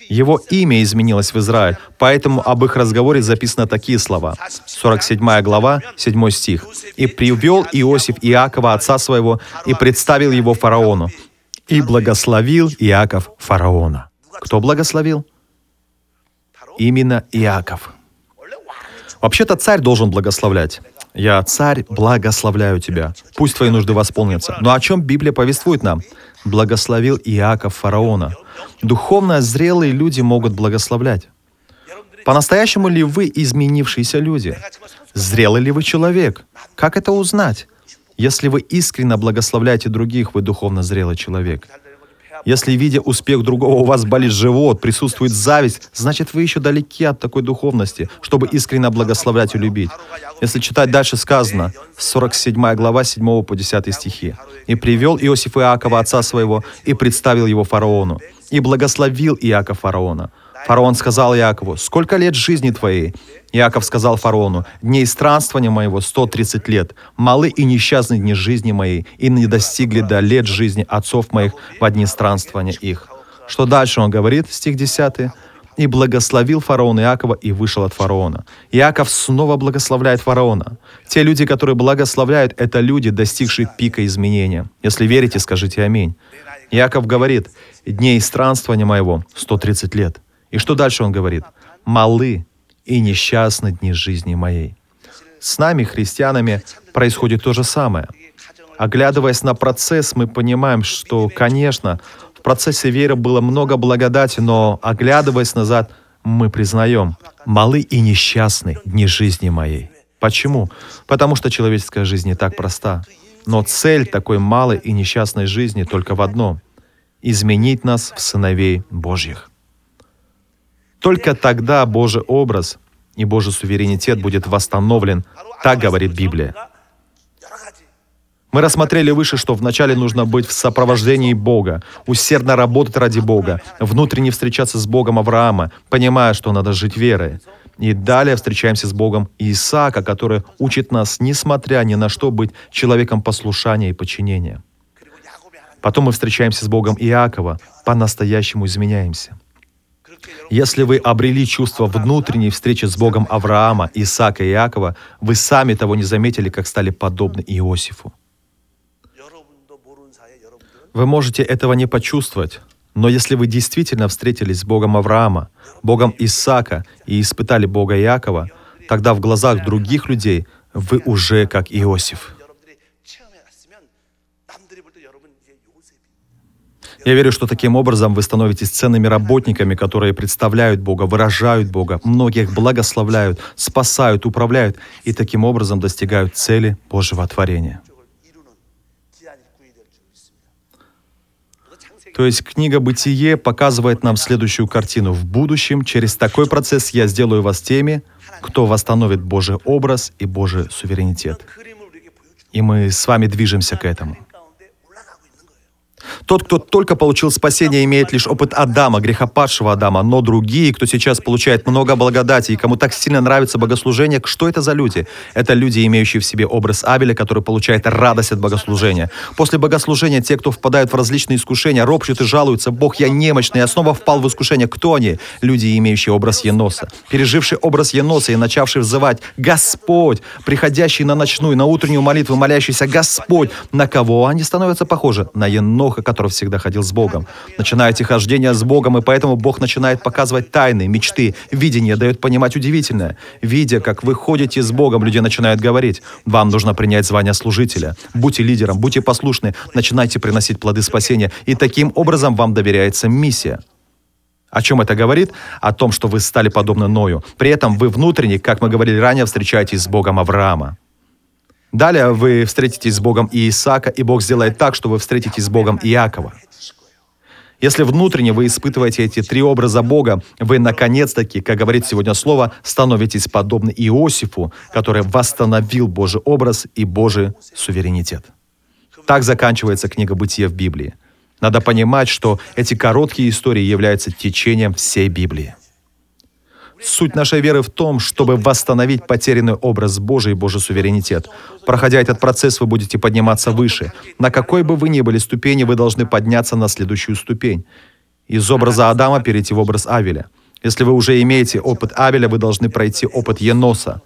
Его имя изменилось в Израиль, поэтому об их разговоре записаны такие слова. 47 глава, 7 стих. «И привел Иосиф Иакова, отца своего, и представил его фараону. И благословил Иаков фараона». Кто благословил? Именно Иаков. Вообще-то царь должен благословлять. «Я, царь, благословляю тебя. Пусть твои нужды восполнятся». Но о чем Библия повествует нам? «Благословил Иаков фараона». Духовно зрелые люди могут благословлять. По-настоящему ли вы изменившиеся люди? Зрелый ли вы человек? Как это узнать? Если вы искренне благословляете других, вы духовно зрелый человек. Если, видя успех другого, у вас болит живот, присутствует зависть, значит, вы еще далеки от такой духовности, чтобы искренне благословлять и любить. Если читать дальше сказано, 47 глава, 7 по 10 стихи. «И привел Иосиф Иакова, отца своего, и представил его фараону и благословил Иаков фараона. Фараон сказал Иакову, «Сколько лет жизни твоей?» Иаков сказал фараону, «Дней странствования моего 130 лет, малы и несчастны дни жизни моей, и не достигли до лет жизни отцов моих в дни странствования их». Что дальше он говорит, стих 10? «И благословил фараон Иакова и вышел от фараона». Иаков снова благословляет фараона. Те люди, которые благословляют, это люди, достигшие пика изменения. Если верите, скажите «Аминь». Иаков говорит, «Дней странствования моего 130 лет». И что дальше он говорит? «Малы и несчастны дни жизни моей». С нами, христианами, происходит то же самое. Оглядываясь на процесс, мы понимаем, что, конечно, в процессе веры было много благодати, но, оглядываясь назад, мы признаем, малы и несчастны дни жизни моей. Почему? Потому что человеческая жизнь не так проста. Но цель такой малой и несчастной жизни только в одном — изменить нас в сыновей Божьих. Только тогда Божий образ и Божий суверенитет будет восстановлен, так говорит Библия. Мы рассмотрели выше, что вначале нужно быть в сопровождении Бога, усердно работать ради Бога, внутренне встречаться с Богом Авраама, понимая, что надо жить верой. И далее встречаемся с Богом Исаака, который учит нас, несмотря ни на что, быть человеком послушания и подчинения. Потом мы встречаемся с Богом Иакова, по-настоящему изменяемся. Если вы обрели чувство внутренней встречи с Богом Авраама, Исаака и Иакова, вы сами того не заметили, как стали подобны Иосифу. Вы можете этого не почувствовать, но если вы действительно встретились с Богом Авраама, Богом Исаака и испытали Бога Иакова, тогда в глазах других людей вы уже как Иосиф. Я верю, что таким образом вы становитесь ценными работниками, которые представляют Бога, выражают Бога, многих благословляют, спасают, управляют и таким образом достигают цели Божьего творения. То есть книга «Бытие» показывает нам следующую картину. В будущем через такой процесс я сделаю вас теми, кто восстановит Божий образ и Божий суверенитет. И мы с вами движемся к этому. Тот, кто только получил спасение, имеет лишь опыт Адама, грехопадшего Адама, но другие, кто сейчас получает много благодати и кому так сильно нравится богослужение, что это за люди? Это люди, имеющие в себе образ Авеля, который получает радость от богослужения. После богослужения те, кто впадают в различные искушения, ропщут и жалуются, «Бог, я немощный, я снова впал в искушение». Кто они? Люди, имеющие образ Еноса, пережившие образ Еноса и начавшие взывать «Господь», приходящие на ночную, на утреннюю молитву, молящиеся «Господь». На кого они становятся похожи? На Еноха, который всегда ходил с Богом. Начинаете хождение с Богом, и поэтому Бог начинает показывать тайны, мечты, видение, дает понимать удивительное. Видя, как вы ходите с Богом, люди начинают говорить, вам нужно принять звание служителя. Будьте лидером, будьте послушны, начинайте приносить плоды спасения, и таким образом вам доверяется миссия. О чем это говорит? О том, что вы стали подобны Ною. При этом вы внутренне, как мы говорили ранее, встречаетесь с Богом Авраама. Далее вы встретитесь с Богом и Исаака, и Бог сделает так, что вы встретитесь с Богом Иакова. Если внутренне вы испытываете эти три образа Бога, вы наконец-таки, как говорит сегодня слово, становитесь подобны Иосифу, который восстановил Божий образ и Божий суверенитет. Так заканчивается книга «Бытие» в Библии. Надо понимать, что эти короткие истории являются течением всей Библии. Суть нашей веры в том, чтобы восстановить потерянный образ Божий и Божий суверенитет. Проходя этот процесс, вы будете подниматься выше. На какой бы вы ни были ступени, вы должны подняться на следующую ступень. Из образа Адама перейти в образ Авеля. Если вы уже имеете опыт Авеля, вы должны пройти опыт Еноса.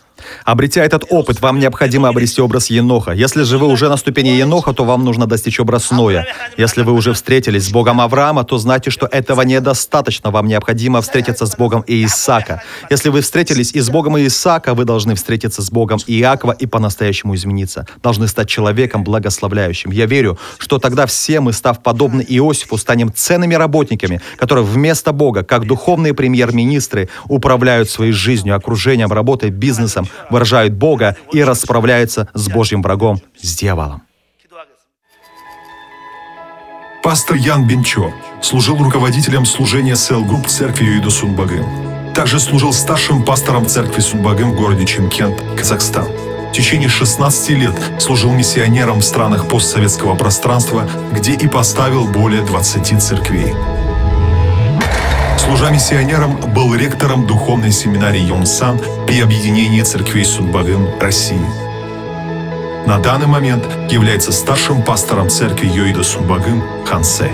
Обретя этот опыт, вам необходимо обрести образ Еноха. Если же вы уже на ступени Еноха, то вам нужно достичь образ Ноя. Если вы уже встретились с Богом Авраама, то знайте, что этого недостаточно. Вам необходимо встретиться с Богом Иисака. Если вы встретились и с Богом Иисака, вы должны встретиться с Богом Иакова и по-настоящему измениться. Должны стать человеком благословляющим. Я верю, что тогда все мы, став подобны Иосифу, станем ценными работниками, которые вместо Бога, как духовные премьер-министры, управляют своей жизнью, окружением, работой, бизнесом, выражают Бога и расправляются с Божьим врагом, с дьяволом. Пастор Ян Бенчо служил руководителем служения Cell Group церкви Юиду Сунбагын. Также служил старшим пастором церкви Сунбагын в городе Чимкент, Казахстан. В течение 16 лет служил миссионером в странах постсоветского пространства, где и поставил более 20 церквей. Служа миссионером, был ректором духовной семинарии Йонсан при объединении церквей Сунбагым России. На данный момент является старшим пастором церкви Йоида Сунбагым Хансе.